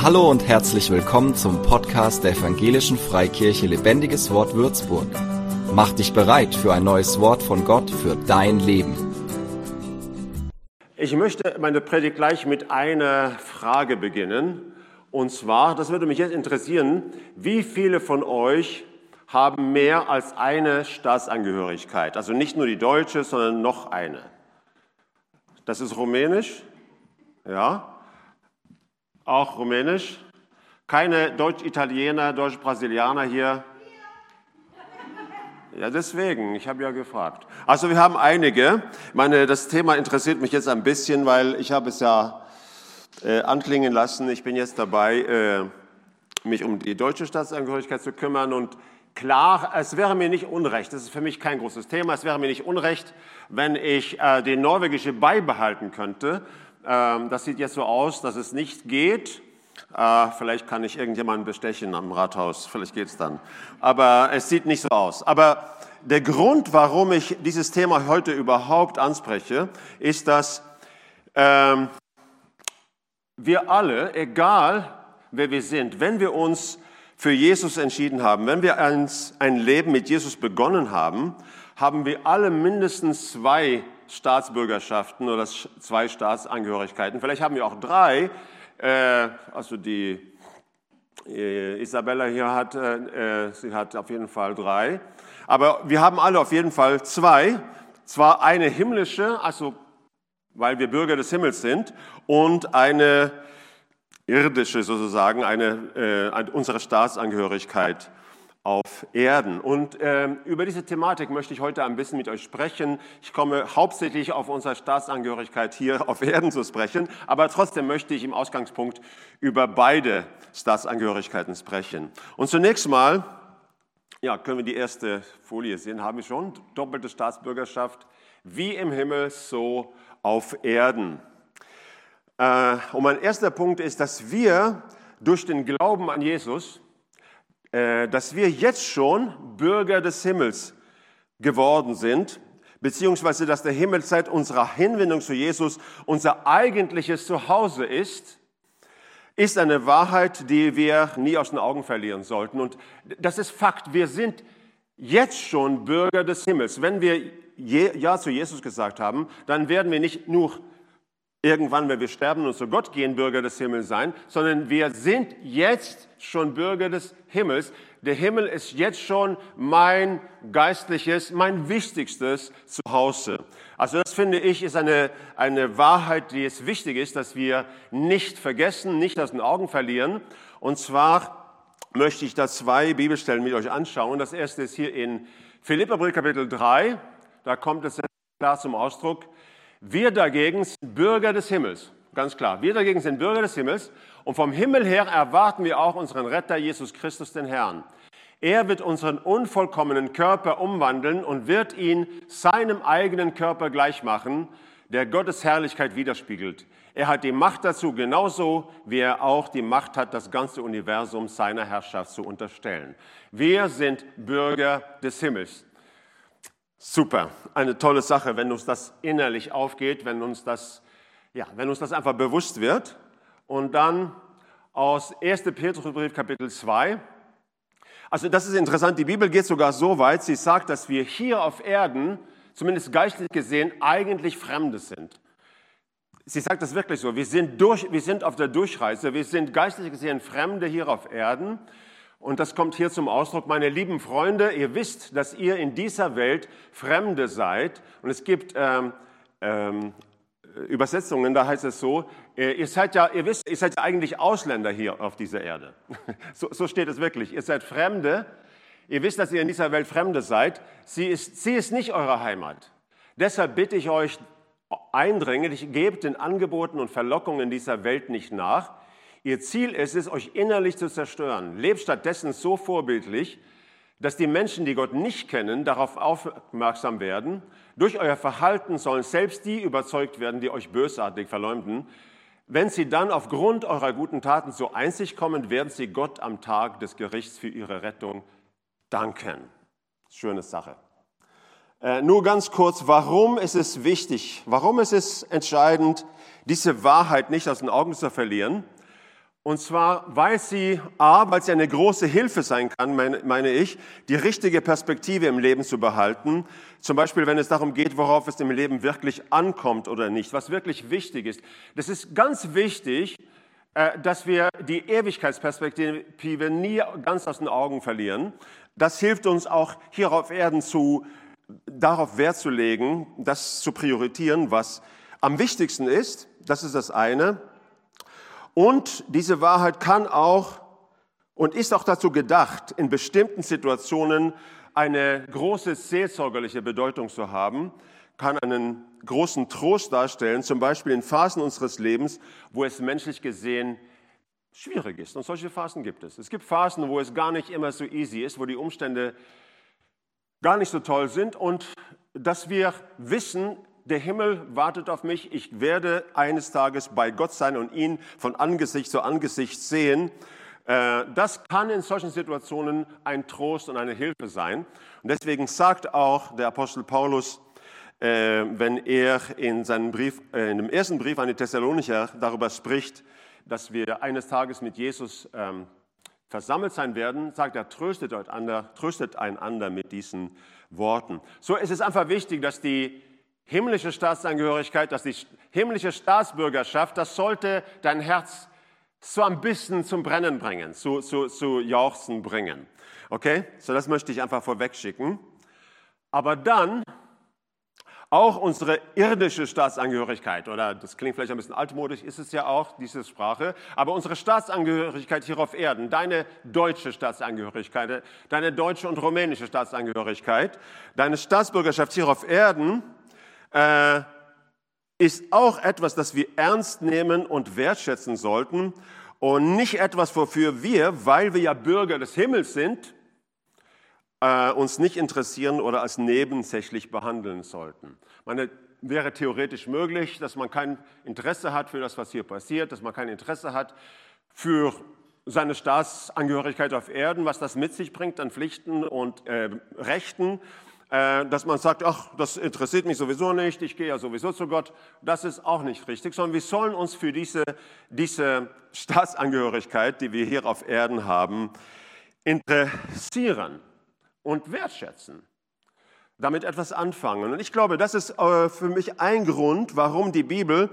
Hallo und herzlich willkommen zum Podcast der Evangelischen Freikirche Lebendiges Wort Würzburg. Mach dich bereit für ein neues Wort von Gott für dein Leben. Ich möchte meine Predigt gleich mit einer Frage beginnen. Und zwar, das würde mich jetzt interessieren, wie viele von euch haben mehr als eine Staatsangehörigkeit? Also nicht nur die deutsche, sondern noch eine. Das ist rumänisch? Ja. Auch rumänisch? Keine Deutsch-Italiener, Deutsch-Brasilianer hier? Ja, deswegen, ich habe ja gefragt. Also wir haben einige. Ich meine, das Thema interessiert mich jetzt ein bisschen, weil ich habe es ja äh, anklingen lassen. Ich bin jetzt dabei, äh, mich um die deutsche Staatsangehörigkeit zu kümmern und klar, es wäre mir nicht unrecht, das ist für mich kein großes Thema, es wäre mir nicht unrecht, wenn ich äh, die norwegische beibehalten könnte das sieht jetzt so aus, dass es nicht geht. Äh, vielleicht kann ich irgendjemanden bestechen am Rathaus, vielleicht geht es dann. Aber es sieht nicht so aus. Aber der Grund, warum ich dieses Thema heute überhaupt anspreche, ist, dass ähm, wir alle, egal wer wir sind, wenn wir uns für Jesus entschieden haben, wenn wir ein Leben mit Jesus begonnen haben, haben wir alle mindestens zwei Staatsbürgerschaften oder zwei Staatsangehörigkeiten. Vielleicht haben wir auch drei. Äh, also die äh, Isabella hier hat, äh, sie hat auf jeden Fall drei. Aber wir haben alle auf jeden Fall zwei. Zwar eine himmlische, also weil wir Bürger des Himmels sind, und eine irdische sozusagen, eine, äh, unsere Staatsangehörigkeit auf Erden. Und äh, über diese Thematik möchte ich heute ein bisschen mit euch sprechen. Ich komme hauptsächlich auf unsere Staatsangehörigkeit hier auf Erden zu sprechen, aber trotzdem möchte ich im Ausgangspunkt über beide Staatsangehörigkeiten sprechen. Und zunächst mal, ja, können wir die erste Folie sehen, haben wir schon, doppelte Staatsbürgerschaft, wie im Himmel, so auf Erden. Äh, und mein erster Punkt ist, dass wir durch den Glauben an Jesus, dass wir jetzt schon Bürger des Himmels geworden sind, beziehungsweise dass der Himmel seit unserer Hinwendung zu Jesus unser eigentliches Zuhause ist, ist eine Wahrheit, die wir nie aus den Augen verlieren sollten. Und das ist Fakt. Wir sind jetzt schon Bürger des Himmels. Wenn wir Ja zu Jesus gesagt haben, dann werden wir nicht nur irgendwann, wenn wir sterben und zu Gott gehen, Bürger des Himmels sein, sondern wir sind jetzt schon Bürger des Himmels. Der Himmel ist jetzt schon mein geistliches, mein wichtigstes Zuhause. Also das finde ich ist eine, eine Wahrheit, die es wichtig ist, dass wir nicht vergessen, nicht aus den Augen verlieren. Und zwar möchte ich da zwei Bibelstellen mit euch anschauen. Das erste ist hier in Philipperbrief Kapitel 3. Da kommt es klar zum Ausdruck. Wir dagegen sind Bürger des Himmels, ganz klar. Wir dagegen sind Bürger des Himmels und vom Himmel her erwarten wir auch unseren Retter Jesus Christus, den Herrn. Er wird unseren unvollkommenen Körper umwandeln und wird ihn seinem eigenen Körper gleich machen, der Gottes Herrlichkeit widerspiegelt. Er hat die Macht dazu, genauso wie er auch die Macht hat, das ganze Universum seiner Herrschaft zu unterstellen. Wir sind Bürger des Himmels. Super, eine tolle Sache, wenn uns das innerlich aufgeht, wenn uns das, ja, wenn uns das einfach bewusst wird. Und dann aus 1. Petrusbrief Kapitel 2. Also das ist interessant, die Bibel geht sogar so weit, sie sagt, dass wir hier auf Erden, zumindest geistlich gesehen, eigentlich Fremde sind. Sie sagt das wirklich so, wir sind, durch, wir sind auf der Durchreise, wir sind geistlich gesehen Fremde hier auf Erden und das kommt hier zum Ausdruck, meine lieben Freunde, ihr wisst, dass ihr in dieser Welt Fremde seid. Und es gibt ähm, ähm, Übersetzungen, da heißt es so, äh, ihr seid ja, ihr wisst, ihr seid ja eigentlich Ausländer hier auf dieser Erde. So, so steht es wirklich. Ihr seid Fremde. Ihr wisst, dass ihr in dieser Welt Fremde seid. Sie ist, sie ist nicht eure Heimat. Deshalb bitte ich euch eindringlich, gebt den Angeboten und Verlockungen dieser Welt nicht nach Ihr Ziel ist es, euch innerlich zu zerstören. Lebt stattdessen so vorbildlich, dass die Menschen, die Gott nicht kennen, darauf aufmerksam werden. Durch euer Verhalten sollen selbst die überzeugt werden, die euch bösartig verleumden. Wenn sie dann aufgrund eurer guten Taten so einzig kommen, werden sie Gott am Tag des Gerichts für ihre Rettung danken. Schöne Sache. Äh, nur ganz kurz, warum ist es wichtig, warum ist es entscheidend, diese Wahrheit nicht aus den Augen zu verlieren? Und zwar, weil sie, A, weil sie eine große Hilfe sein kann, meine, meine ich, die richtige Perspektive im Leben zu behalten. Zum Beispiel, wenn es darum geht, worauf es im Leben wirklich ankommt oder nicht, was wirklich wichtig ist. Das ist ganz wichtig, äh, dass wir die Ewigkeitsperspektive nie ganz aus den Augen verlieren. Das hilft uns auch hier auf Erden zu, darauf Wert zu legen, das zu prioritieren, was am wichtigsten ist. Das ist das eine. Und diese Wahrheit kann auch und ist auch dazu gedacht, in bestimmten Situationen eine große seelsorgerliche Bedeutung zu haben, kann einen großen Trost darstellen, zum Beispiel in Phasen unseres Lebens, wo es menschlich gesehen schwierig ist. Und solche Phasen gibt es. Es gibt Phasen, wo es gar nicht immer so easy ist, wo die Umstände gar nicht so toll sind und dass wir wissen, der Himmel wartet auf mich, ich werde eines Tages bei Gott sein und ihn von Angesicht zu Angesicht sehen. Äh, das kann in solchen Situationen ein Trost und eine Hilfe sein. Und deswegen sagt auch der Apostel Paulus, äh, wenn er in seinem Brief, äh, in dem ersten Brief an die Thessalonicher darüber spricht, dass wir eines Tages mit Jesus ähm, versammelt sein werden, sagt er, tröstet einander, tröstet einander mit diesen Worten. So ist es einfach wichtig, dass die himmlische Staatsangehörigkeit, dass die himmlische Staatsbürgerschaft, das sollte dein Herz so ein bisschen zum Brennen bringen, zu, zu, zu Jauchzen bringen. Okay? So, das möchte ich einfach vorweg schicken. Aber dann auch unsere irdische Staatsangehörigkeit, oder das klingt vielleicht ein bisschen altmodisch, ist es ja auch, diese Sprache, aber unsere Staatsangehörigkeit hier auf Erden, deine deutsche Staatsangehörigkeit, deine deutsche und rumänische Staatsangehörigkeit, deine Staatsbürgerschaft hier auf Erden, äh, ist auch etwas, das wir ernst nehmen und wertschätzen sollten und nicht etwas, wofür wir, weil wir ja Bürger des Himmels sind, äh, uns nicht interessieren oder als nebensächlich behandeln sollten. Meine, wäre theoretisch möglich, dass man kein Interesse hat für das, was hier passiert, dass man kein Interesse hat für seine Staatsangehörigkeit auf Erden, was das mit sich bringt an Pflichten und äh, Rechten dass man sagt, ach, das interessiert mich sowieso nicht, ich gehe ja sowieso zu Gott. Das ist auch nicht richtig, sondern wir sollen uns für diese, diese Staatsangehörigkeit, die wir hier auf Erden haben, interessieren und wertschätzen. Damit etwas anfangen. Und ich glaube, das ist äh, für mich ein Grund, warum die Bibel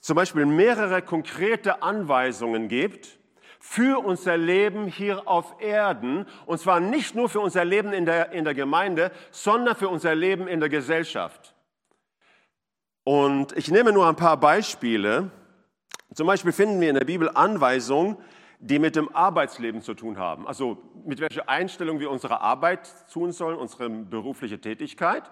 zum Beispiel mehrere konkrete Anweisungen gibt, für unser Leben hier auf Erden. Und zwar nicht nur für unser Leben in der, in der Gemeinde, sondern für unser Leben in der Gesellschaft. Und ich nehme nur ein paar Beispiele. Zum Beispiel finden wir in der Bibel Anweisungen, die mit dem Arbeitsleben zu tun haben. Also mit welcher Einstellung wir unsere Arbeit tun sollen, unsere berufliche Tätigkeit.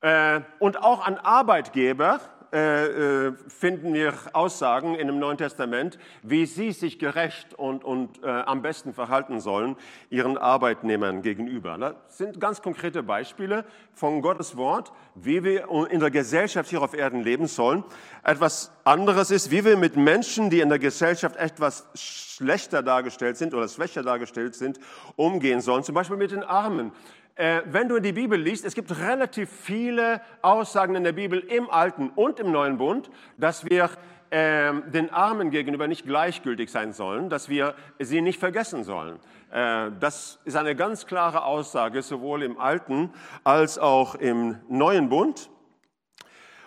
Äh, und auch an Arbeitgeber, äh, äh, finden wir Aussagen in dem Neuen Testament, wie sie sich gerecht und, und äh, am besten verhalten sollen ihren Arbeitnehmern gegenüber. Das sind ganz konkrete Beispiele von Gottes Wort, wie wir in der Gesellschaft hier auf Erden leben sollen. Etwas anderes ist, wie wir mit Menschen, die in der Gesellschaft etwas schlechter dargestellt sind oder schwächer dargestellt sind, umgehen sollen. Zum Beispiel mit den Armen äh, wenn du in die Bibel liest, es gibt relativ viele Aussagen in der Bibel im Alten und im Neuen Bund, dass wir äh, den Armen gegenüber nicht gleichgültig sein sollen, dass wir sie nicht vergessen sollen. Äh, das ist eine ganz klare Aussage, sowohl im Alten als auch im Neuen Bund.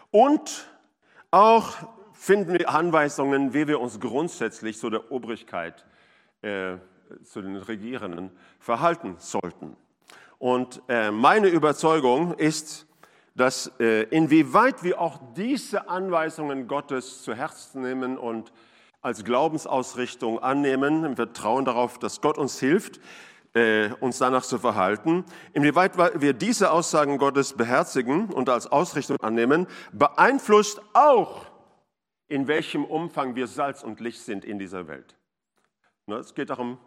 Und auch finden wir Anweisungen, wie wir uns grundsätzlich zu der Obrigkeit, äh, zu den Regierenden verhalten sollten. Und äh, meine Überzeugung ist, dass äh, inwieweit wir auch diese Anweisungen Gottes zu Herzen nehmen und als Glaubensausrichtung annehmen, im Vertrauen darauf, dass Gott uns hilft, äh, uns danach zu verhalten, inwieweit wir diese Aussagen Gottes beherzigen und als Ausrichtung annehmen, beeinflusst auch, in welchem Umfang wir Salz und Licht sind in dieser Welt. Ne, es geht darum,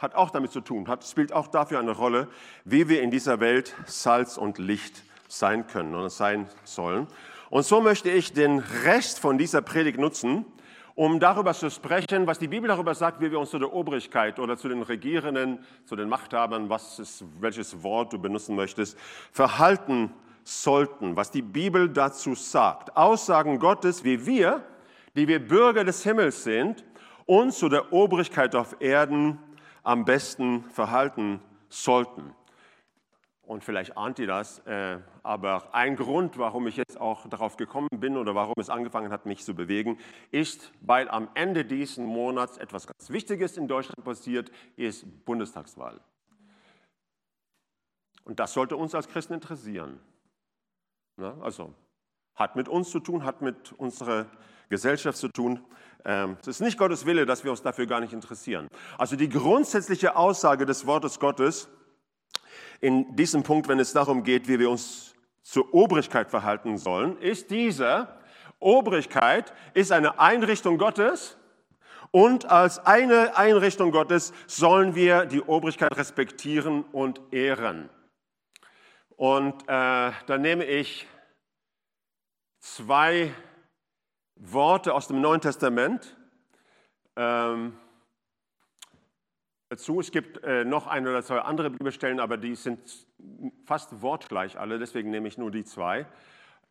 hat auch damit zu tun, hat, spielt auch dafür eine Rolle, wie wir in dieser Welt Salz und Licht sein können und sein sollen. Und so möchte ich den Rest von dieser Predigt nutzen, um darüber zu sprechen, was die Bibel darüber sagt, wie wir uns zu der Obrigkeit oder zu den Regierenden, zu den Machthabern, was ist, welches Wort du benutzen möchtest, verhalten sollten, was die Bibel dazu sagt. Aussagen Gottes, wie wir, die wir Bürger des Himmels sind, uns zu der Obrigkeit auf Erden am besten verhalten sollten. Und vielleicht ahnt ihr das, äh, aber ein Grund, warum ich jetzt auch darauf gekommen bin oder warum es angefangen hat, mich zu bewegen, ist, weil am Ende dieses Monats etwas ganz Wichtiges in Deutschland passiert, ist Bundestagswahl. Und das sollte uns als Christen interessieren. Also hat mit uns zu tun, hat mit unserer Gesellschaft zu tun. Ähm, es ist nicht Gottes Wille, dass wir uns dafür gar nicht interessieren. Also die grundsätzliche Aussage des Wortes Gottes in diesem Punkt, wenn es darum geht, wie wir uns zur Obrigkeit verhalten sollen, ist diese Obrigkeit ist eine Einrichtung Gottes und als eine Einrichtung Gottes sollen wir die Obrigkeit respektieren und ehren. Und äh, da nehme ich zwei Worte aus dem Neuen Testament. Ähm, dazu. Es gibt äh, noch ein oder zwei andere Bibelstellen, aber die sind fast wortgleich alle, deswegen nehme ich nur die zwei.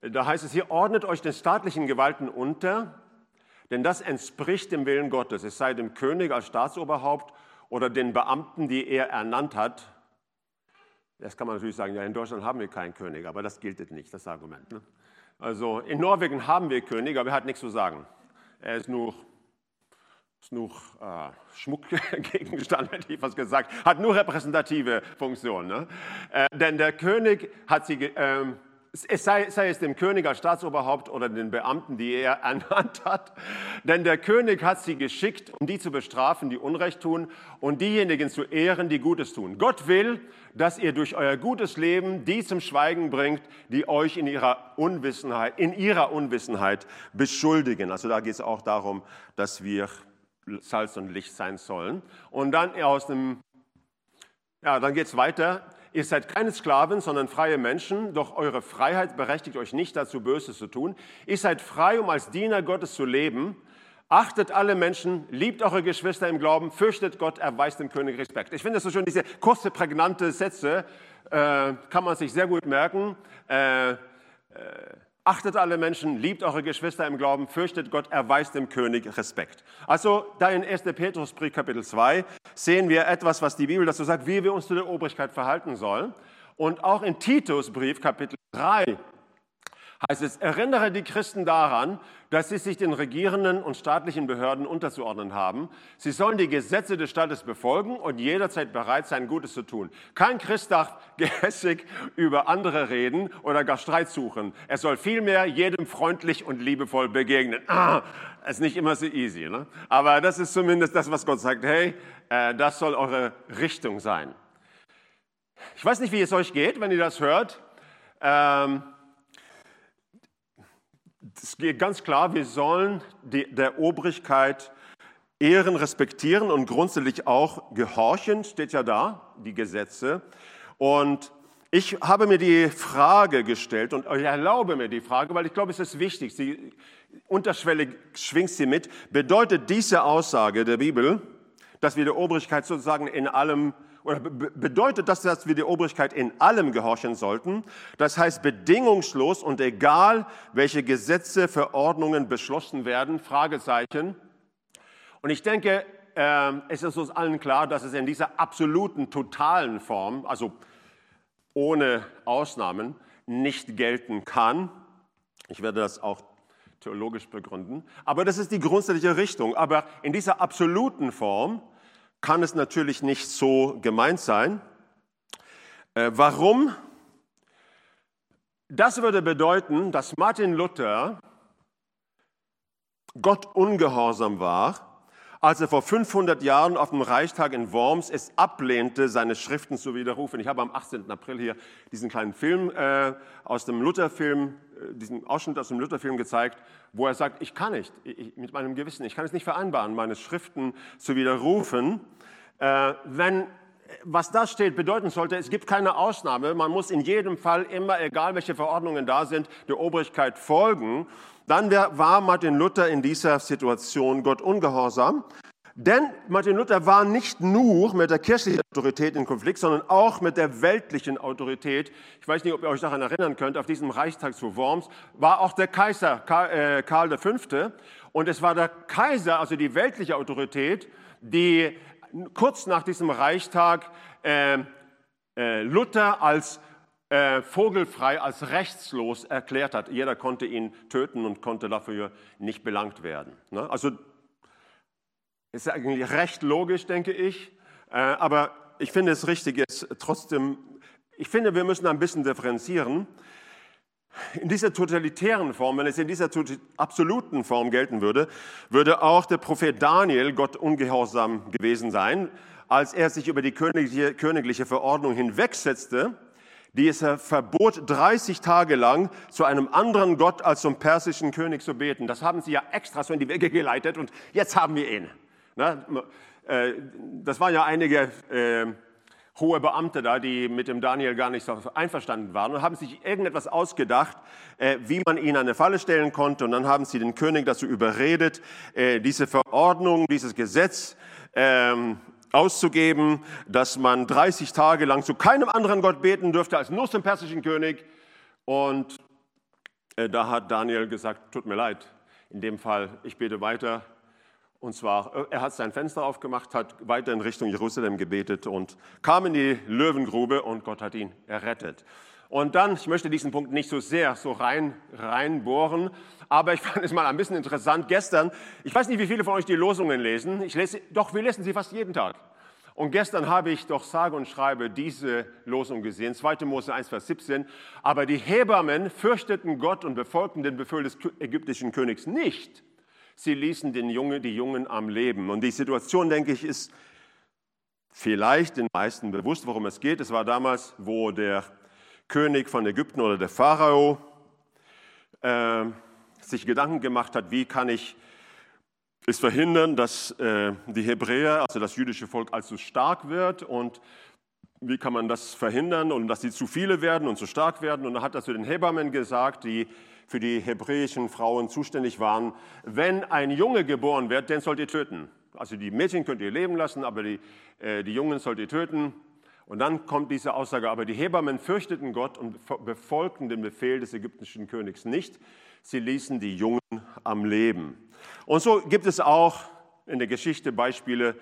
Da heißt es hier, ordnet euch den staatlichen Gewalten unter, denn das entspricht dem Willen Gottes. Es sei dem König als Staatsoberhaupt oder den Beamten, die er ernannt hat. Das kann man natürlich sagen, ja, in Deutschland haben wir keinen König, aber das gilt nicht, das Argument. Ne? Also in Norwegen haben wir König, aber er hat nichts zu sagen. Er ist nur ist nur äh, Schmuckgegenstand, hätte ich fast gesagt, hat nur repräsentative Funktion. Ne? Äh, denn der König hat sie, äh, es sei, sei, es dem König als Staatsoberhaupt oder den Beamten, die er ernannt hat, denn der König hat sie geschickt, um die zu bestrafen, die Unrecht tun und diejenigen zu ehren, die Gutes tun. Gott will, dass ihr durch euer gutes Leben die zum Schweigen bringt, die euch in ihrer Unwissenheit, in ihrer Unwissenheit beschuldigen. Also da geht es auch darum, dass wir Salz und Licht sein sollen. Und dann aus dem, ja, dann geht es weiter. Ihr seid keine Sklaven, sondern freie Menschen, doch eure Freiheit berechtigt euch nicht dazu, Böses zu tun. Ihr seid frei, um als Diener Gottes zu leben. Achtet alle Menschen, liebt eure Geschwister im Glauben, fürchtet Gott, erweist dem König Respekt. Ich finde das so schön, diese kurze, prägnante Sätze äh, kann man sich sehr gut merken. Äh, äh, Achtet alle Menschen, liebt eure Geschwister im Glauben, fürchtet Gott, erweist dem König Respekt. Also da in 1. Petrusbrief Kapitel 2 sehen wir etwas, was die Bibel dazu sagt, wie wir uns zu der Obrigkeit verhalten sollen. Und auch in Titusbrief Kapitel 3 heißt es, erinnere die Christen daran, dass sie sich den regierenden und staatlichen Behörden unterzuordnen haben. Sie sollen die Gesetze des Staates befolgen und jederzeit bereit sein, Gutes zu tun. Kein Christ darf gehässig über andere reden oder gar Streit suchen. Er soll vielmehr jedem freundlich und liebevoll begegnen. Ah, ist nicht immer so easy, ne? aber das ist zumindest das, was Gott sagt. Hey, äh, das soll eure Richtung sein. Ich weiß nicht, wie es euch geht, wenn ihr das hört. Ähm, es geht ganz klar, wir sollen die, der Obrigkeit ehren, respektieren und grundsätzlich auch gehorchen, steht ja da, die Gesetze. Und ich habe mir die Frage gestellt und ich erlaube mir die Frage, weil ich glaube, es ist wichtig, sie unterschwellig schwingt sie mit. Bedeutet diese Aussage der Bibel, dass wir der Obrigkeit sozusagen in allem oder bedeutet das, dass wir der Obrigkeit in allem gehorchen sollten? Das heißt bedingungslos und egal, welche Gesetze, Verordnungen beschlossen werden? Fragezeichen. Und ich denke, äh, es ist uns allen klar, dass es in dieser absoluten, totalen Form, also ohne Ausnahmen, nicht gelten kann. Ich werde das auch theologisch begründen. Aber das ist die grundsätzliche Richtung. Aber in dieser absoluten Form kann es natürlich nicht so gemeint sein. Äh, warum? Das würde bedeuten, dass Martin Luther Gott ungehorsam war, als er vor 500 Jahren auf dem Reichstag in Worms es ablehnte, seine Schriften zu widerrufen. Ich habe am 18. April hier diesen kleinen Film äh, aus dem Lutherfilm, äh, diesen Ausschnitt aus dem Lutherfilm gezeigt, wo er sagt, ich kann nicht, ich, mit meinem Gewissen, ich kann es nicht vereinbaren, meine Schriften zu widerrufen. Äh, wenn was da steht, bedeuten sollte, es gibt keine Ausnahme. Man muss in jedem Fall immer, egal welche Verordnungen da sind, der Obrigkeit folgen. Dann war Martin Luther in dieser Situation Gott ungehorsam. Denn Martin Luther war nicht nur mit der kirchlichen Autorität in Konflikt, sondern auch mit der weltlichen Autorität. Ich weiß nicht, ob ihr euch daran erinnern könnt, auf diesem Reichstag zu Worms war auch der Kaiser äh, Karl V. Und es war der Kaiser, also die weltliche Autorität, die kurz nach diesem Reichstag äh, äh, Luther als äh, vogelfrei, als rechtslos erklärt hat. Jeder konnte ihn töten und konnte dafür nicht belangt werden. Ne? Also ist eigentlich recht logisch, denke ich. Äh, aber ich finde es richtig, jetzt trotzdem, ich finde, wir müssen ein bisschen differenzieren. In dieser totalitären Form, wenn es in dieser absoluten Form gelten würde, würde auch der Prophet Daniel Gott ungehorsam gewesen sein, als er sich über die königliche, königliche Verordnung hinwegsetzte, die es verbot, 30 Tage lang zu einem anderen Gott als zum persischen König zu beten. Das haben sie ja extra so in die Wege geleitet und jetzt haben wir ihn. Äh, das waren ja einige äh, hohe Beamte da, die mit dem Daniel gar nicht so einverstanden waren und haben sich irgendetwas ausgedacht, äh, wie man ihn an eine Falle stellen konnte. Und dann haben sie den König dazu überredet, diese Verordnung, dieses Gesetz ähm, auszugeben, dass man 30 Tage lang zu keinem anderen Gott beten dürfte als nur zum persischen König. Und da hat Daniel gesagt, tut mir leid, in dem Fall, ich bete weiter und zwar, äh, er hat sein Fenster aufgemacht, hat weiter in Richtung Jerusalem gebetet und kam in die Löwengrube und Gott hat ihn errettet. Und dann, ich möchte diesen Punkt nicht so sehr so rein, reinbohren, aber ich fand es mal ein bisschen interessant. Gestern, ich weiß nicht, wie viele von euch die Losungen lesen. Ich lese, doch, wir lesen sie fast jeden Tag. Und gestern habe ich doch sage und schreibe diese Losung gesehen, 2. Mose 1, Vers 17. Aber die Hebammen fürchteten Gott und befolgten den Befehl des ägyptischen Königs nicht sie ließen den Jungen, die Jungen am Leben. Und die Situation, denke ich, ist vielleicht den meisten bewusst, worum es geht. Es war damals, wo der König von Ägypten oder der Pharao äh, sich Gedanken gemacht hat, wie kann ich es verhindern, dass äh, die Hebräer, also das jüdische Volk, allzu stark wird und wie kann man das verhindern und dass sie zu viele werden und zu stark werden. Und er hat das zu den Hebammen gesagt, die für die hebräischen Frauen zuständig waren, wenn ein Junge geboren wird, den sollt ihr töten. Also die Mädchen könnt ihr leben lassen, aber die, äh, die Jungen sollt ihr töten. Und dann kommt diese Aussage, aber die Hebammen fürchteten Gott und befolgten den Befehl des ägyptischen Königs nicht. Sie ließen die Jungen am Leben. Und so gibt es auch in der Geschichte Beispiele.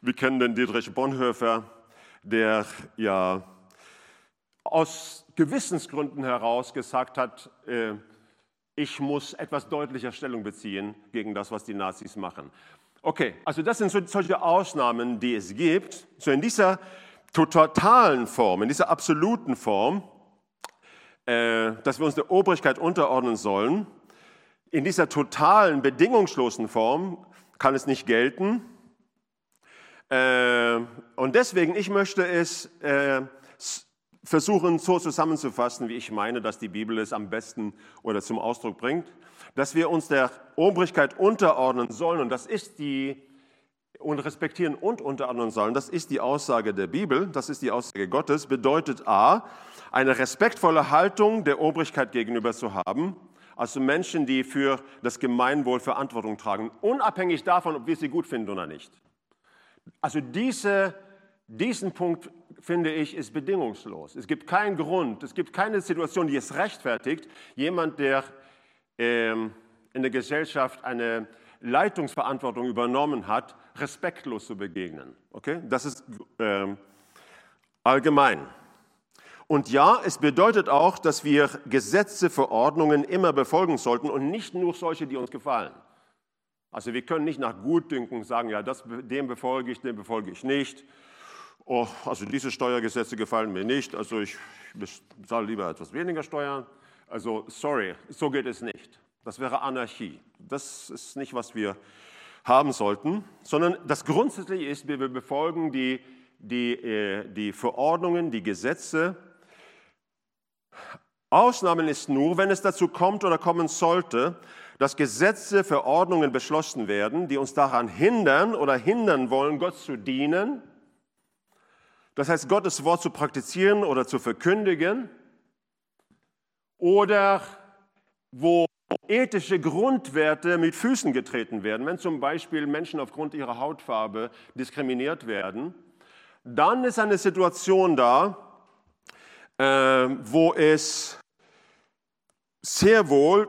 Wir kennen den Dietrich Bonhoeffer, der ja aus Gewissensgründen heraus gesagt hat, äh, ich muss etwas deutlicher Stellung beziehen gegen das, was die Nazis machen. Okay, also das sind so, solche Ausnahmen, die es gibt. So in dieser totalen Form, in dieser absoluten Form, äh, dass wir uns der Obrigkeit unterordnen sollen, in dieser totalen, bedingungslosen Form kann es nicht gelten. Äh, und deswegen, ich möchte es äh, versuchen so zusammenzufassen, wie ich meine, dass die Bibel es am besten oder zum Ausdruck bringt, dass wir uns der Obrigkeit unterordnen sollen und das ist die und respektieren und unterordnen sollen, das ist die Aussage der Bibel, das ist die Aussage Gottes, bedeutet A, eine respektvolle Haltung der Obrigkeit gegenüber zu haben, also Menschen, die für das Gemeinwohl Verantwortung tragen, unabhängig davon, ob wir sie gut finden oder nicht. Also diese diesen Punkt, finde ich, ist bedingungslos. Es gibt keinen Grund, es gibt keine Situation, die es rechtfertigt, jemand, der ähm, in der Gesellschaft eine Leitungsverantwortung übernommen hat, respektlos zu begegnen. Okay? Das ist ähm, allgemein. Und ja, es bedeutet auch, dass wir Gesetze, Verordnungen immer befolgen sollten und nicht nur solche, die uns gefallen. Also wir können nicht nach Gutdünken sagen, ja, das, dem befolge ich, dem befolge ich nicht oh, also diese Steuergesetze gefallen mir nicht, also ich bezahle lieber etwas weniger Steuern. Also sorry, so geht es nicht. Das wäre Anarchie. Das ist nicht, was wir haben sollten, sondern das Grundsätzliche ist, wir befolgen die, die, äh, die Verordnungen, die Gesetze. Ausnahmen ist nur, wenn es dazu kommt oder kommen sollte, dass Gesetze, Verordnungen beschlossen werden, die uns daran hindern oder hindern wollen, Gott zu dienen das heißt, Gottes Wort zu praktizieren oder zu verkündigen oder wo ethische Grundwerte mit Füßen getreten werden, wenn zum Beispiel Menschen aufgrund ihrer Hautfarbe diskriminiert werden, dann ist eine Situation da, äh, wo es sehr wohl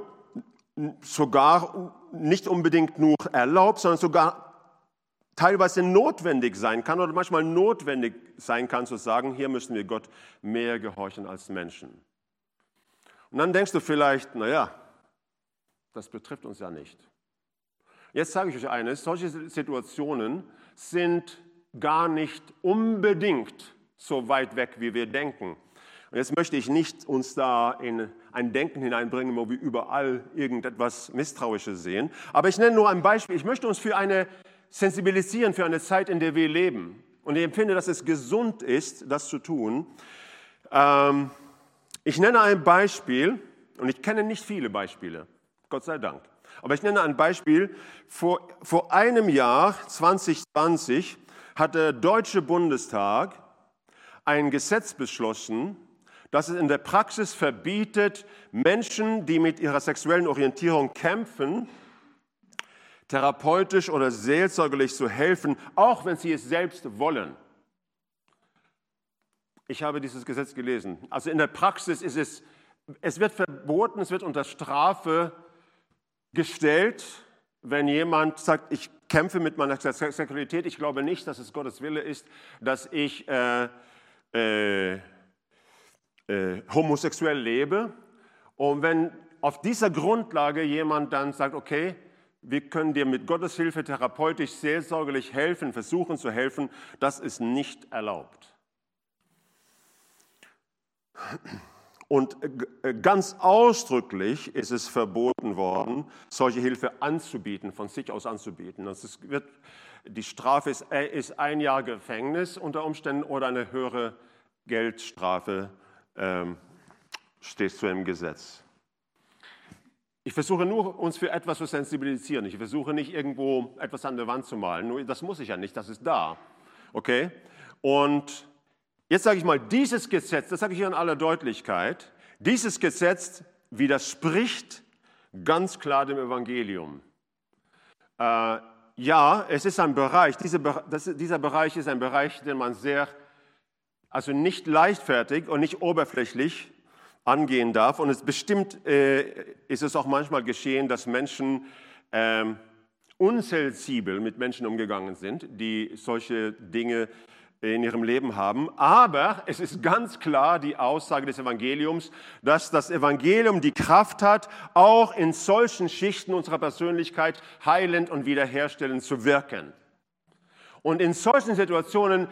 sogar nicht unbedingt nur erlaubt, sondern sogar teilweise notwendig sein kann oder manchmal notwendig sein kann zu sagen, hier müssen wir Gott mehr gehorchen als Menschen. Und dann denkst du vielleicht, naja, das betrifft uns ja nicht. Jetzt sage ich euch eines, solche Situationen sind gar nicht unbedingt so weit weg, wie wir denken. Und jetzt möchte ich nicht uns da in ein Denken hineinbringen, wo wir überall irgendetwas Misstrauisches sehen. Aber ich nenne nur ein Beispiel. Ich möchte uns für eine sensibilisieren für eine Zeit, in der wir leben. Und ich empfinde, dass es gesund ist, das zu tun. Ähm, ich nenne ein Beispiel, und ich kenne nicht viele Beispiele, Gott sei Dank. Aber ich nenne ein Beispiel. Vor, vor einem Jahr, 2020, hat der Deutsche Bundestag ein Gesetz beschlossen, das es in der Praxis verbietet, Menschen, die mit ihrer sexuellen Orientierung kämpfen, therapeutisch oder seelsorgerlich zu helfen, auch wenn sie es selbst wollen. Ich habe dieses Gesetz gelesen. Also in der Praxis ist es, es wird verboten, es wird unter Strafe gestellt, wenn jemand sagt, ich kämpfe mit meiner Sexualität, ich glaube nicht, dass es Gottes Wille ist, dass ich äh, äh, äh, homosexuell lebe. Und wenn auf dieser Grundlage jemand dann sagt, okay, wir können dir mit Gottes Hilfe therapeutisch, seelsorgerlich helfen, versuchen zu helfen, das ist nicht erlaubt. Und äh, ganz ausdrücklich ist es verboten worden, solche Hilfe anzubieten, von sich aus anzubieten. Das wird, die Strafe ist, äh, ist ein Jahr Gefängnis unter Umständen oder eine höhere Geldstrafe ähm, steht zu im Gesetz. Ich versuche nur, uns für etwas zu sensibilisieren. Ich versuche nicht irgendwo etwas an der Wand zu malen. Nur das muss ich ja nicht, das ist da. Okay? Und jetzt sage ich mal, dieses Gesetz, das sage ich hier in aller Deutlichkeit, dieses Gesetz widerspricht ganz klar dem Evangelium. Äh, ja, es ist ein Bereich, diese, das, dieser Bereich ist ein Bereich, den man sehr also nicht leichtfertig und nicht oberflächlich angehen darf. Und es bestimmt äh, ist es auch manchmal geschehen, dass Menschen ähm, unsensibel mit Menschen umgegangen sind, die solche Dinge in ihrem Leben haben. Aber es ist ganz klar die Aussage des Evangeliums, dass das Evangelium die Kraft hat, auch in solchen Schichten unserer Persönlichkeit heilend und wiederherstellend zu wirken. Und in solchen Situationen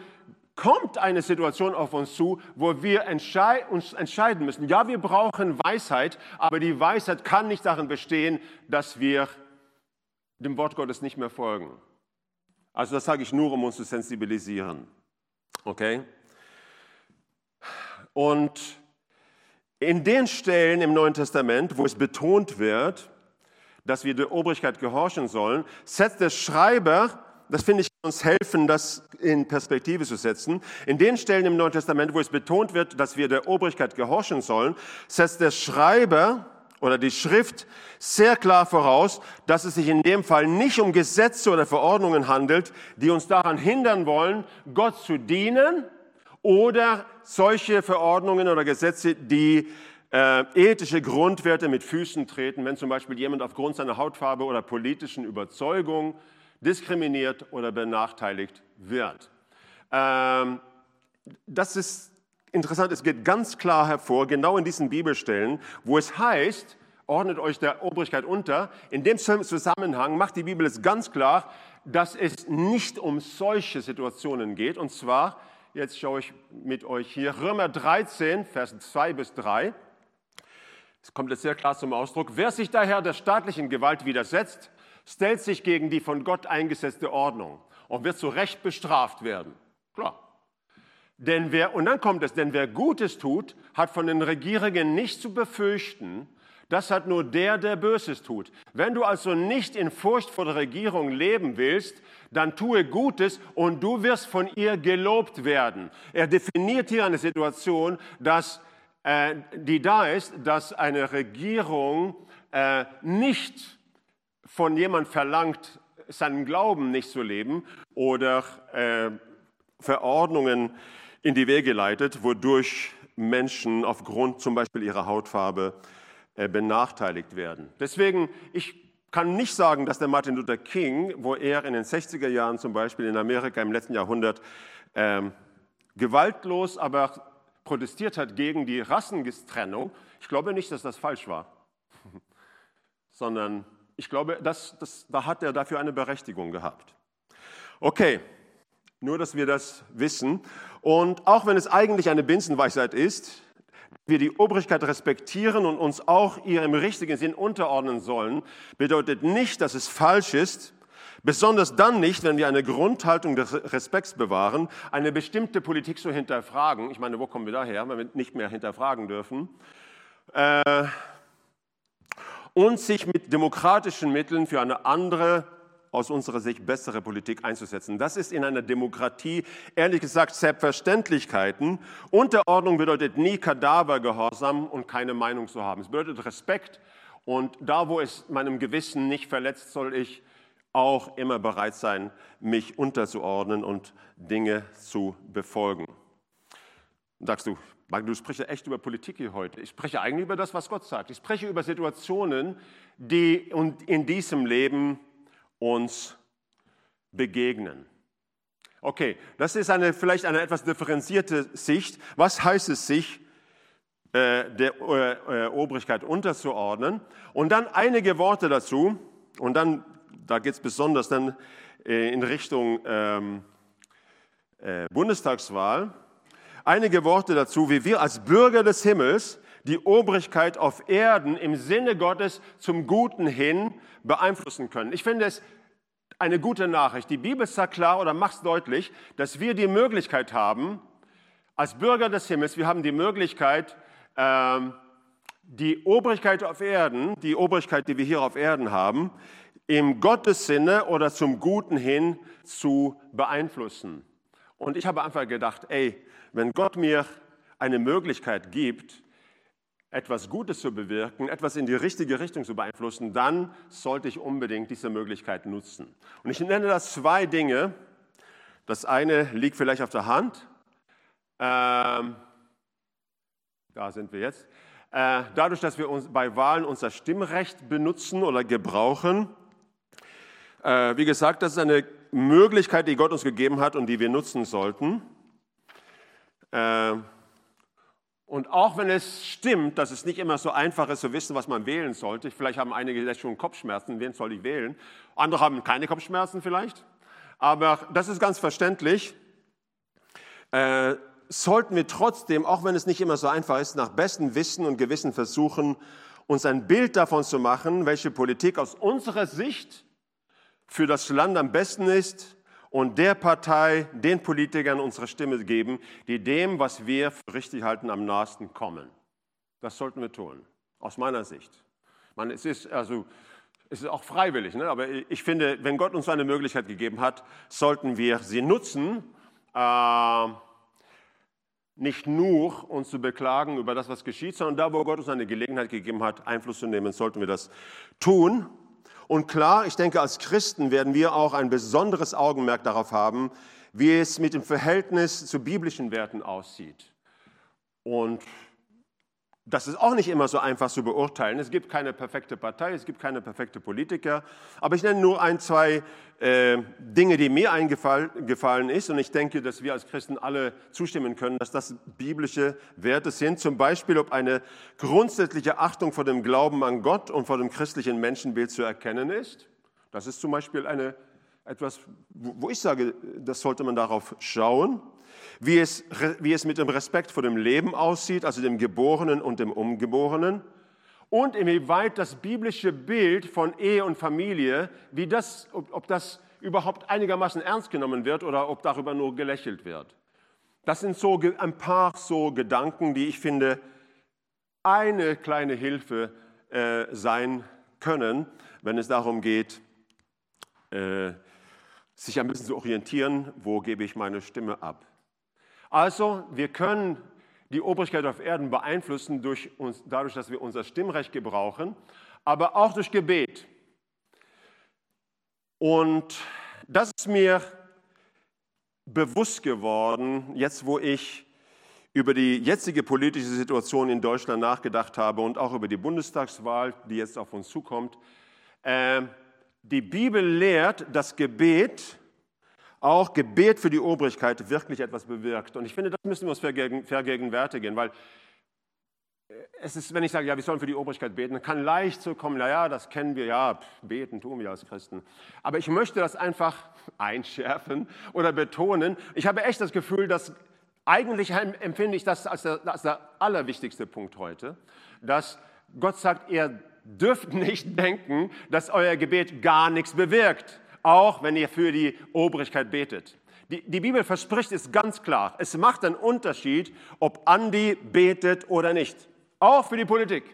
kommt eine Situation auf uns zu, wo wir uns entscheiden müssen. Ja, wir brauchen Weisheit, aber die Weisheit kann nicht darin bestehen, dass wir dem Wort Gottes nicht mehr folgen. Also das sage ich nur, um uns zu sensibilisieren. Okay? Und in den Stellen im Neuen Testament, wo es betont wird, dass wir der Obrigkeit gehorchen sollen, setzt der Schreiber das finde ich uns helfen, das in Perspektive zu setzen. In den Stellen im Neuen Testament, wo es betont wird, dass wir der Obrigkeit gehorchen sollen, setzt der Schreiber oder die Schrift sehr klar voraus, dass es sich in dem Fall nicht um Gesetze oder Verordnungen handelt, die uns daran hindern wollen, Gott zu dienen oder solche Verordnungen oder Gesetze, die äh, ethische Grundwerte mit Füßen treten, wenn zum Beispiel jemand aufgrund seiner Hautfarbe oder politischen Überzeugung diskriminiert oder benachteiligt wird. Ähm, das ist interessant, es geht ganz klar hervor, genau in diesen Bibelstellen, wo es heißt, ordnet euch der Obrigkeit unter. In dem Zusammenhang macht die Bibel es ganz klar, dass es nicht um solche Situationen geht. Und zwar, jetzt schaue ich mit euch hier, Römer 13, Vers 2 bis 3. Es kommt jetzt sehr klar zum Ausdruck. Wer sich daher der staatlichen Gewalt widersetzt, stellt sich gegen die von Gott eingesetzte Ordnung und wird zu Recht bestraft werden. Klar. Denn wer, und dann kommt es, denn wer Gutes tut, hat von den Regierungen nicht zu befürchten, das hat nur der, der Böses tut. Wenn du also nicht in Furcht vor der Regierung leben willst, dann tue Gutes und du wirst von ihr gelobt werden. Er definiert hier eine Situation, dass, äh, die da ist, dass eine Regierung äh, nicht von jemand verlangt, seinen Glauben nicht zu leben oder äh, Verordnungen in die Wege leitet, wodurch Menschen aufgrund zum Beispiel ihrer Hautfarbe äh, benachteiligt werden. Deswegen, ich kann nicht sagen, dass der Martin Luther King, wo er in den 60er Jahren zum Beispiel in Amerika im letzten Jahrhundert ähm, gewaltlos, aber protestiert hat gegen die Rassentrennung, ich glaube nicht, dass das falsch war, sondern ich glaube, dass, dass, da hat er dafür eine Berechtigung gehabt. Okay, nur dass wir das wissen. Und auch wenn es eigentlich eine Binsenweisheit ist, wir die Obrigkeit respektieren und uns auch ihr im richtigen Sinn unterordnen sollen, bedeutet nicht, dass es falsch ist, besonders dann nicht, wenn wir eine Grundhaltung des Respekts bewahren, eine bestimmte Politik zu hinterfragen. Ich meine, wo kommen wir daher, wenn wir nicht mehr hinterfragen dürfen? Äh, und sich mit demokratischen Mitteln für eine andere aus unserer Sicht bessere Politik einzusetzen. Das ist in einer Demokratie, ehrlich gesagt, Selbstverständlichkeiten. Unterordnung bedeutet nie Kadavergehorsam und keine Meinung zu haben. Es bedeutet Respekt und da, wo es meinem Gewissen nicht verletzt, soll ich auch immer bereit sein, mich unterzuordnen und Dinge zu befolgen. Und sagst du, du sprichst ja echt über Politik hier heute. Ich spreche eigentlich über das, was Gott sagt. Ich spreche über Situationen, die in diesem Leben uns begegnen. Okay, das ist eine, vielleicht eine etwas differenzierte Sicht. Was heißt es, sich äh, der äh, äh, Obrigkeit unterzuordnen? Und dann einige Worte dazu. Und dann, da geht es besonders dann äh, in Richtung ähm, äh, Bundestagswahl. Einige Worte dazu, wie wir als Bürger des Himmels die Obrigkeit auf Erden im Sinne Gottes zum Guten hin beeinflussen können. Ich finde es eine gute Nachricht. Die Bibel sagt klar oder macht es deutlich, dass wir die Möglichkeit haben, als Bürger des Himmels, wir haben die Möglichkeit, ähm, die Obrigkeit auf Erden, die Obrigkeit, die wir hier auf Erden haben, im Gottes Sinne oder zum Guten hin zu beeinflussen. Und ich habe einfach gedacht, ey, wenn Gott mir eine Möglichkeit gibt, etwas Gutes zu bewirken, etwas in die richtige Richtung zu beeinflussen, dann sollte ich unbedingt diese Möglichkeit nutzen. Und ich nenne das zwei Dinge. Das eine liegt vielleicht auf der Hand. Ähm, da sind wir jetzt. Äh, dadurch, dass wir uns bei Wahlen unser Stimmrecht benutzen oder gebrauchen, äh, wie gesagt, das ist eine Möglichkeit, die Gott uns gegeben hat und die wir nutzen sollten. Äh, und auch wenn es stimmt, dass es nicht immer so einfach ist zu wissen, was man wählen sollte, vielleicht haben einige jetzt schon Kopfschmerzen, wen soll ich wählen? Andere haben keine Kopfschmerzen vielleicht, aber das ist ganz verständlich. Äh, sollten wir trotzdem, auch wenn es nicht immer so einfach ist, nach bestem Wissen und Gewissen versuchen, uns ein Bild davon zu machen, welche Politik aus unserer Sicht für das Land am besten ist und der Partei, den Politikern unsere Stimme geben, die dem, was wir für richtig halten, am nahesten kommen. Das sollten wir tun, aus meiner Sicht. Man, es, ist also, es ist auch freiwillig, ne? aber ich finde, wenn Gott uns eine Möglichkeit gegeben hat, sollten wir sie nutzen. Äh, nicht nur uns zu beklagen über das, was geschieht, sondern da, wo Gott uns eine Gelegenheit gegeben hat, Einfluss zu nehmen, sollten wir das tun. Und klar, ich denke, als Christen werden wir auch ein besonderes Augenmerk darauf haben, wie es mit dem Verhältnis zu biblischen Werten aussieht. Und das ist auch nicht immer so einfach zu beurteilen. Es gibt keine perfekte Partei, es gibt keine perfekte Politiker. Aber ich nenne nur ein, zwei äh, Dinge, die mir eingefallen ist. Und ich denke, dass wir als Christen alle zustimmen können, dass das biblische Werte sind. Zum Beispiel, ob eine grundsätzliche Achtung vor dem Glauben an Gott und vor dem christlichen Menschenbild zu erkennen ist. Das ist zum Beispiel eine, etwas, wo ich sage, das sollte man darauf schauen wie es, wie es mit dem Respekt vor dem Leben aussieht, also dem Geborenen und dem Umgeborenen, und inwieweit das biblische Bild von Ehe und Familie, wie das, ob, ob das überhaupt einigermaßen ernst genommen wird oder ob darüber nur gelächelt wird. Das sind so ein paar so Gedanken, die ich finde eine kleine Hilfe äh, sein können, wenn es darum geht, äh, sich ein bisschen zu orientieren, wo gebe ich meine Stimme ab. Also, wir können die Obrigkeit auf Erden beeinflussen durch uns, dadurch, dass wir unser Stimmrecht gebrauchen. aber auch durch Gebet. Und das ist mir bewusst geworden, jetzt wo ich über die jetzige politische Situation in Deutschland nachgedacht habe und auch über die Bundestagswahl, die jetzt auf uns zukommt. Äh, die Bibel lehrt, dass Gebet, auch Gebet für die Obrigkeit, wirklich etwas bewirkt. Und ich finde, das müssen wir uns vergegenwärtigen, weil es ist, wenn ich sage, ja, wir sollen für die Obrigkeit beten, kann leicht so kommen, naja, das kennen wir, ja, beten tun wir als Christen. Aber ich möchte das einfach einschärfen oder betonen. Ich habe echt das Gefühl, dass eigentlich empfinde ich das als der, als der allerwichtigste Punkt heute, dass Gott sagt, ihr dürft nicht denken, dass euer Gebet gar nichts bewirkt, auch wenn ihr für die Obrigkeit betet. Die, die, Bibel verspricht es ganz klar. Es macht einen Unterschied, ob Andi betet oder nicht. Auch für die Politik.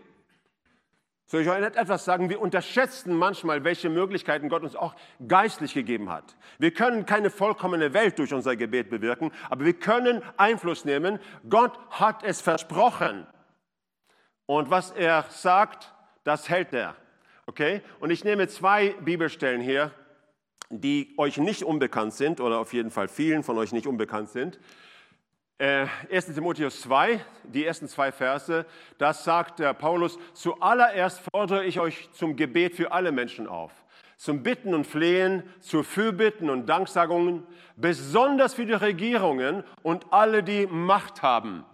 Soll ich euch etwas sagen? Wir unterschätzen manchmal, welche Möglichkeiten Gott uns auch geistlich gegeben hat. Wir können keine vollkommene Welt durch unser Gebet bewirken, aber wir können Einfluss nehmen. Gott hat es versprochen. Und was er sagt, das hält er. Okay? Und ich nehme zwei Bibelstellen hier, die euch nicht unbekannt sind oder auf jeden Fall vielen von euch nicht unbekannt sind. 1. Äh, Timotheus 2, die ersten zwei Verse, das sagt der Paulus, zuallererst fordere ich euch zum Gebet für alle Menschen auf, zum Bitten und Flehen, zu Fürbitten und Danksagungen, besonders für die Regierungen und alle, die Macht haben.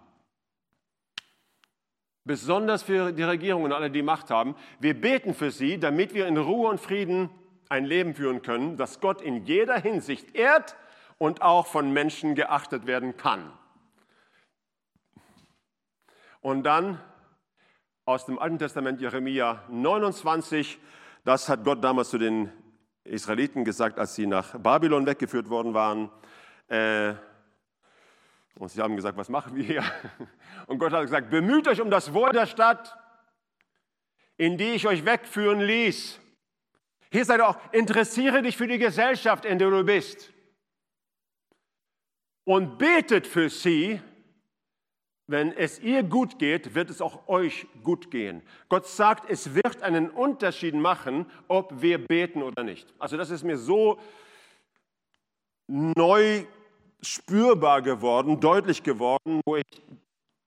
Besonders für die Regierungen und alle, die Macht haben. Wir beten für sie, damit wir in Ruhe und Frieden ein Leben führen können, das Gott in jeder Hinsicht ehrt und auch von Menschen geachtet werden kann. Und dann aus dem Alten Testament Jeremia 29, das hat Gott damals zu den Israeliten gesagt, als sie nach Babylon weggeführt worden waren. Äh, und sie haben gesagt, was machen wir hier? Und Gott hat gesagt, bemüht euch um das Wohl der Stadt, in die ich euch wegführen ließ. Hier seid ihr auch, interessiere dich für die Gesellschaft, in der du bist. Und betet für sie, wenn es ihr gut geht, wird es auch euch gut gehen. Gott sagt, es wird einen Unterschied machen, ob wir beten oder nicht. Also das ist mir so neu spürbar geworden, deutlich geworden, wo ich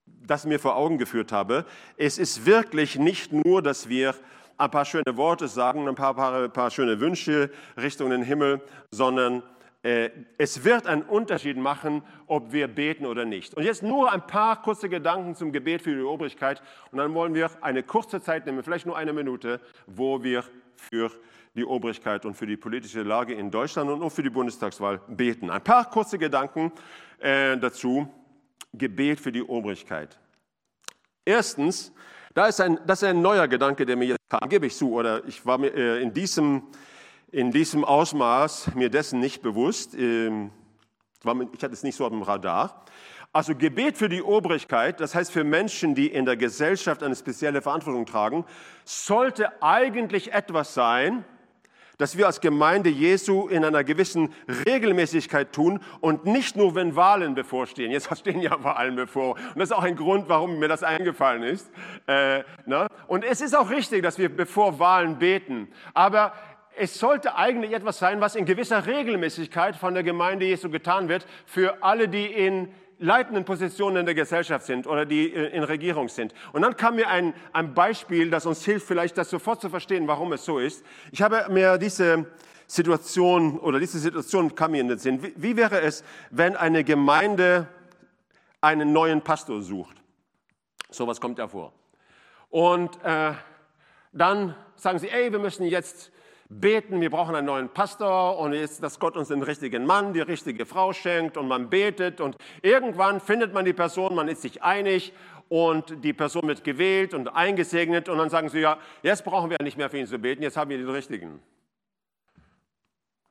das mir vor Augen geführt habe. Es ist wirklich nicht nur, dass wir ein paar schöne Worte sagen, ein paar, paar, paar schöne Wünsche Richtung den Himmel, sondern äh, es wird einen Unterschied machen, ob wir beten oder nicht. Und jetzt nur ein paar kurze Gedanken zum Gebet für die Obrigkeit. Und dann wollen wir eine kurze Zeit nehmen, vielleicht nur eine Minute, wo wir für die Obrigkeit und für die politische Lage in Deutschland und auch für die Bundestagswahl beten. Ein paar kurze Gedanken äh, dazu. Gebet für die Obrigkeit. Erstens, da ist ein, das ist ein neuer Gedanke, der mir gebe ich zu, oder ich war mir äh, in diesem in diesem Ausmaß mir dessen nicht bewusst. Ähm, ich hatte es nicht so auf dem Radar. Also Gebet für die Obrigkeit, das heißt für Menschen, die in der Gesellschaft eine spezielle Verantwortung tragen, sollte eigentlich etwas sein, das wir als Gemeinde Jesu in einer gewissen Regelmäßigkeit tun und nicht nur, wenn Wahlen bevorstehen. Jetzt stehen ja Wahlen bevor. Und das ist auch ein Grund, warum mir das eingefallen ist. Äh, ne? Und es ist auch richtig, dass wir bevor Wahlen beten. Aber es sollte eigentlich etwas sein, was in gewisser Regelmäßigkeit von der Gemeinde Jesu getan wird für alle, die in leitenden Positionen in der Gesellschaft sind oder die in Regierung sind. Und dann kam mir ein, ein Beispiel, das uns hilft, vielleicht das sofort zu verstehen, warum es so ist. Ich habe mir diese Situation oder diese Situation kam mir in den Sinn. Wie, wie wäre es, wenn eine Gemeinde einen neuen Pastor sucht? Sowas kommt ja vor. Und äh, dann sagen sie, ey, wir müssen jetzt beten, wir brauchen einen neuen Pastor und jetzt, dass Gott uns den richtigen Mann, die richtige Frau schenkt und man betet und irgendwann findet man die Person, man ist sich einig und die Person wird gewählt und eingesegnet und dann sagen sie, ja, jetzt brauchen wir nicht mehr für ihn zu beten, jetzt haben wir den richtigen.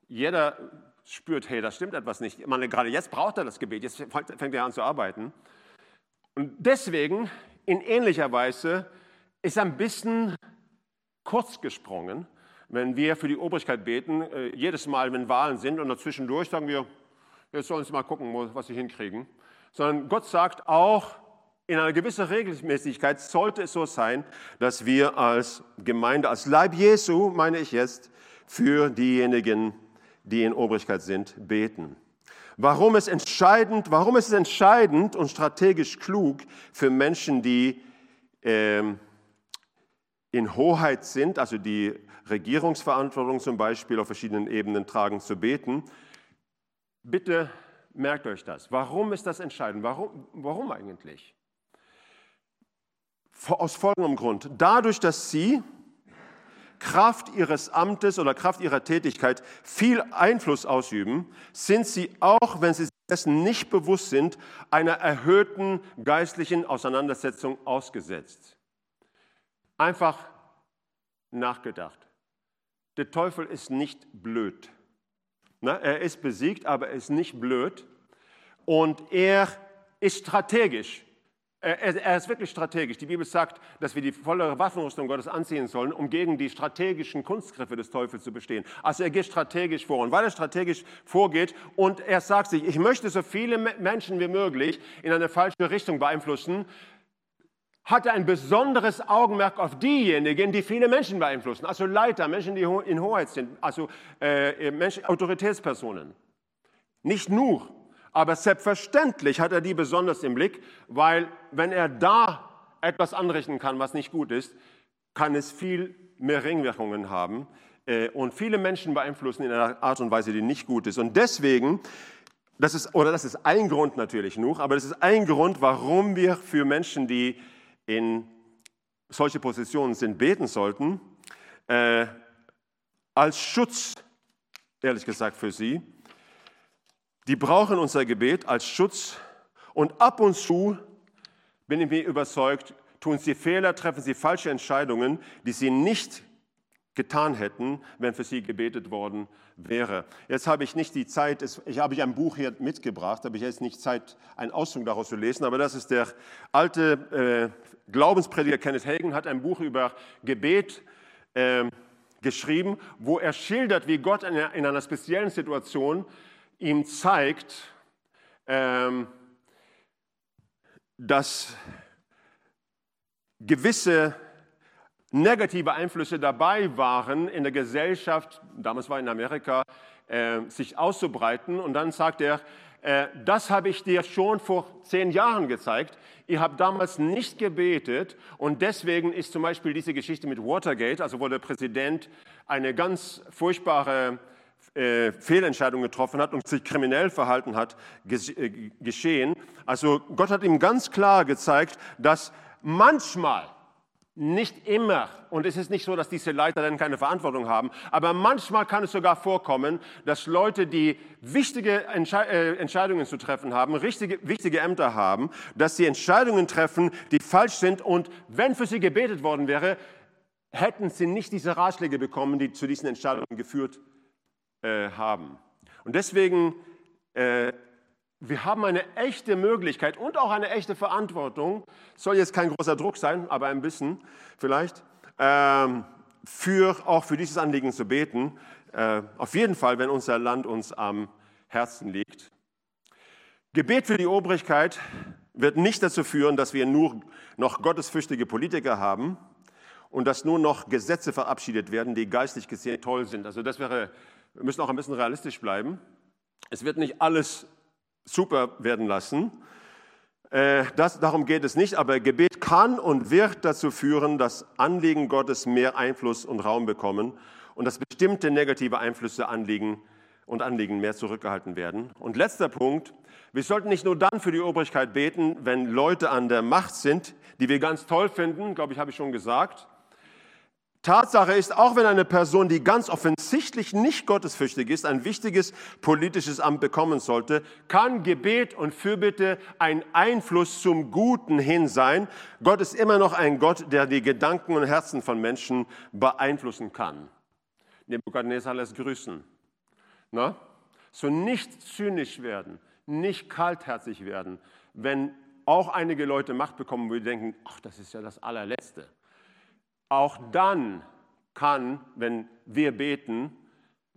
Jeder spürt, hey, das stimmt etwas nicht. Ich meine, gerade jetzt braucht er das Gebet, jetzt fängt er an zu arbeiten. Und deswegen, in ähnlicher Weise, ist ein bisschen kurz gesprungen, wenn wir für die Obrigkeit beten, äh, jedes Mal, wenn Wahlen sind und dazwischendurch sagen wir, jetzt sollen sie mal gucken, was sie hinkriegen. Sondern Gott sagt auch, in einer gewissen Regelmäßigkeit sollte es so sein, dass wir als Gemeinde, als Leib Jesu, meine ich jetzt, für diejenigen, die in Obrigkeit sind, beten. Warum, es entscheidend, warum ist es entscheidend und strategisch klug für Menschen, die ähm, in Hoheit sind, also die Regierungsverantwortung zum Beispiel auf verschiedenen Ebenen tragen, zu beten? Bitte merkt euch das. Warum ist das entscheidend? Warum, warum eigentlich? Aus folgendem Grund. Dadurch, dass sie Kraft ihres Amtes oder Kraft ihrer Tätigkeit viel Einfluss ausüben, sind sie auch, wenn sie dessen nicht bewusst sind, einer erhöhten geistlichen Auseinandersetzung ausgesetzt. Einfach nachgedacht. Der Teufel ist nicht blöd. Na, er ist besiegt, aber er ist nicht blöd. Und er ist strategisch. Er, er, ist wirklich strategisch. Die Bibel sagt, dass wir die volle Waffenrüstung Gottes anziehen sollen, um gegen die strategischen Kunstgriffe des Teufels zu bestehen. Also er geht strategisch vor. Und weil er strategisch vorgeht und er sagt sich, ich möchte so viele Menschen wie möglich in eine falsche Richtung beeinflussen, hat er ein besonderes Augenmerk auf diejenigen, die viele Menschen beeinflussen. Also Leiter, Menschen, die in Hoheit sind, also äh, Menschen, Autoritätspersonen. Nicht nur aber selbstverständlich hat er die besonders im Blick, weil wenn er da etwas anrichten kann, was nicht gut ist, kann es viel mehr Ringwirkungen haben äh, und viele Menschen beeinflussen in einer Art und Weise, die nicht gut ist. Und deswegen, das ist, oder das ist ein Grund natürlich noch, aber das ist ein Grund, warum wir für Menschen, die in solche Positionen sind, beten sollten, äh, als Schutz, ehrlich gesagt, für sie die brauchen unser Gebet als Schutz und ab und zu, bin ich mir überzeugt, tun sie Fehler, treffen sie falsche Entscheidungen, die sie nicht getan hätten, wenn für sie gebetet worden wäre. Jetzt habe ich nicht die Zeit, ich habe ein Buch hier mitgebracht, habe ich jetzt nicht Zeit, einen Auszug daraus zu lesen, aber das ist der alte äh, Glaubensprediger Kenneth Hagen, hat ein Buch über Gebet äh, geschrieben, wo er schildert, wie Gott in einer, in einer speziellen Situation ihm zeigt, ähm, dass gewisse negative Einflüsse dabei waren in der Gesellschaft, damals war in Amerika, äh, sich auszubreiten. Und dann sagt er, äh, das habe ich dir schon vor zehn Jahren gezeigt. Ihr habt damals nicht gebetet und deswegen ist zum Beispiel diese Geschichte mit Watergate, also wo der Präsident eine ganz furchtbare äh, Fehlentscheidung getroffen hat und sich kriminell verhalten hat, äh, geschehen. Also Gott hat ihm ganz klar gezeigt, dass manchmal, nicht immer, und es ist nicht so, dass diese Leiter dann keine Verantwortung haben, aber manchmal kann es sogar vorkommen, dass Leute, die wichtige äh, Entscheidungen zu treffen haben, richtige, wichtige Ämter haben, dass sie Entscheidungen treffen, die falsch sind. Und wenn für sie gebetet worden wäre, hätten sie nicht diese Ratschläge bekommen, die zu diesen Entscheidungen geführt äh, haben. Und deswegen, äh, wir haben eine echte Möglichkeit und auch eine echte Verantwortung, soll jetzt kein großer Druck sein, aber ein bisschen vielleicht, ähm, für, auch für dieses Anliegen zu beten. Äh, auf jeden Fall, wenn unser Land uns am Herzen liegt. Gebet für die Obrigkeit wird nicht dazu führen, dass wir nur noch gottesfürchtige Politiker haben und dass nur noch Gesetze verabschiedet werden, die geistlich gesehen toll sind. Also das wäre wir müssen auch ein bisschen realistisch bleiben. Es wird nicht alles super werden lassen. Äh, das, darum geht es nicht, aber Gebet kann und wird dazu führen, dass Anliegen Gottes mehr Einfluss und Raum bekommen und dass bestimmte negative Einflüsse Anliegen und Anliegen mehr zurückgehalten werden. Und letzter Punkt, wir sollten nicht nur dann für die Obrigkeit beten, wenn Leute an der Macht sind, die wir ganz toll finden, glaube ich, habe ich schon gesagt, Tatsache ist, auch wenn eine Person, die ganz offensichtlich nicht gottesfürchtig ist, ein wichtiges politisches Amt bekommen sollte, kann Gebet und Fürbitte ein Einfluss zum Guten hin sein. Gott ist immer noch ein Gott, der die Gedanken und Herzen von Menschen beeinflussen kann. Nebukadnezar lässt grüßen. Na? So nicht zynisch werden, nicht kaltherzig werden, wenn auch einige Leute Macht bekommen, wo sie denken, ach, das ist ja das allerletzte. Auch dann kann, wenn wir beten,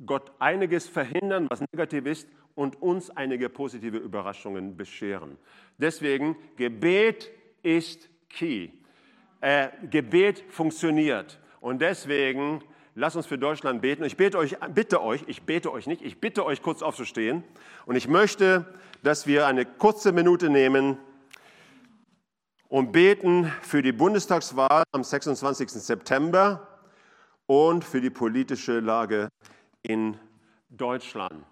Gott einiges verhindern, was negativ ist, und uns einige positive Überraschungen bescheren. Deswegen, Gebet ist key. Äh, Gebet funktioniert. Und deswegen lasst uns für Deutschland beten. Ich bete euch, bitte euch, ich bete euch nicht, ich bitte euch kurz aufzustehen. Und ich möchte, dass wir eine kurze Minute nehmen und beten für die Bundestagswahl am 26. September und für die politische Lage in Deutschland.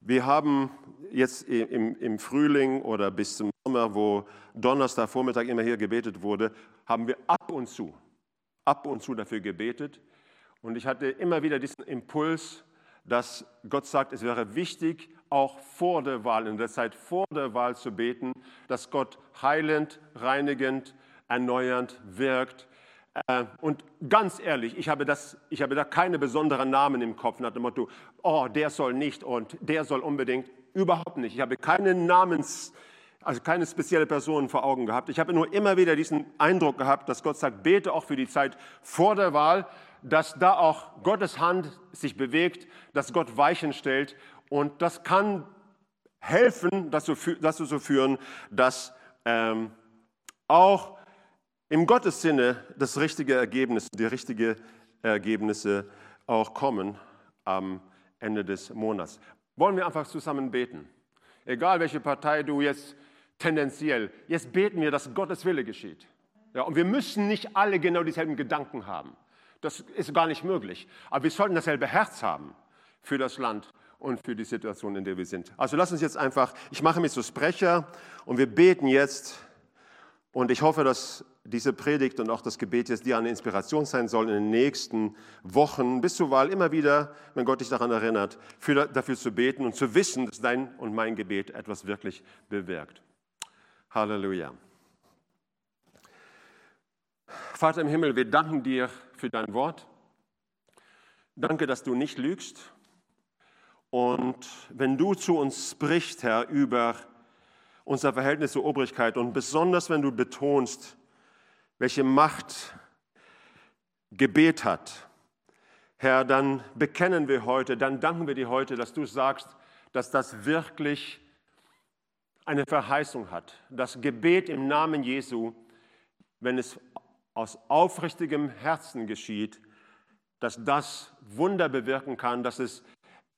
Wir haben jetzt im, im, Frühling oder bis zum Sommer, wo Donnerstagvormittag immer hier gebetet wurde, haben wir ab und zu, ab und zu dafür gebetet. Und ich hatte immer wieder diesen Impuls, dass Gott sagt, es wäre wichtig, auch vor der Wahl, in der Zeit vor der Wahl zu beten, dass Gott heilend, reinigend, erneuernd wirkt, äh, und ganz ehrlich, ich habe, das, ich habe da keine besonderen Namen im Kopf nach dem Motto, oh, der soll nicht und der soll unbedingt. Überhaupt nicht. Ich habe keine Namens, also keine spezielle Person vor Augen gehabt. Ich habe nur immer wieder diesen Eindruck gehabt, dass Gott sagt, bete auch für die Zeit vor der Wahl, dass da auch Gottes Hand sich bewegt, dass Gott Weichen stellt. Und das kann helfen, dazu, dazu zu führen, dass ähm, auch im Gottes Sinne das richtige Ergebnis, die richtigen Ergebnisse auch kommen am Ende des Monats. Wollen wir einfach zusammen beten? Egal welche Partei du jetzt tendenziell, jetzt beten wir, dass Gottes Wille geschieht. Ja, und wir müssen nicht alle genau dieselben Gedanken haben. Das ist gar nicht möglich. Aber wir sollten dasselbe Herz haben für das Land und für die Situation, in der wir sind. Also lass uns jetzt einfach, ich mache mich zu Sprecher und wir beten jetzt. Und ich hoffe, dass diese Predigt und auch das Gebet jetzt dir eine Inspiration sein soll in den nächsten Wochen bis zur Wahl immer wieder, wenn Gott dich daran erinnert, für, dafür zu beten und zu wissen, dass dein und mein Gebet etwas wirklich bewirkt. Halleluja. Vater im Himmel, wir danken dir für dein Wort. Danke, dass du nicht lügst. Und wenn du zu uns sprichst, Herr, über unser Verhältnis zur Obrigkeit und besonders wenn du betonst, welche Macht Gebet hat. Herr, dann bekennen wir heute, dann danken wir dir heute, dass du sagst, dass das wirklich eine Verheißung hat. Das Gebet im Namen Jesu, wenn es aus aufrichtigem Herzen geschieht, dass das Wunder bewirken kann, dass es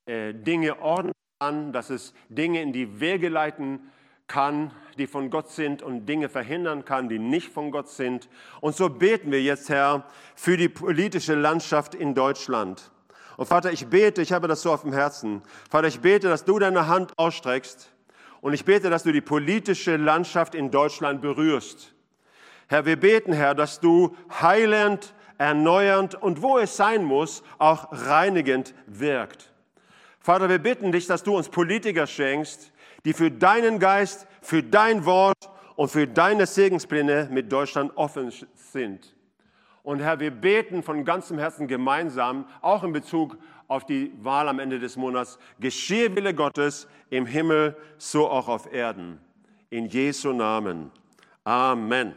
äh, Dinge ordnen kann, dass es Dinge in die Wege leiten kann die von Gott sind und Dinge verhindern kann, die nicht von Gott sind. Und so beten wir jetzt, Herr, für die politische Landschaft in Deutschland. Und Vater, ich bete, ich habe das so auf dem Herzen. Vater, ich bete, dass du deine Hand ausstreckst. Und ich bete, dass du die politische Landschaft in Deutschland berührst. Herr, wir beten, Herr, dass du heilend, erneuernd und wo es sein muss, auch reinigend wirkt. Vater, wir bitten dich, dass du uns Politiker schenkst, die für deinen Geist, für dein Wort und für deine Segenspläne mit Deutschland offen sind. Und Herr, wir beten von ganzem Herzen gemeinsam, auch in Bezug auf die Wahl am Ende des Monats, geschehe Wille Gottes im Himmel, so auch auf Erden. In Jesu Namen. Amen.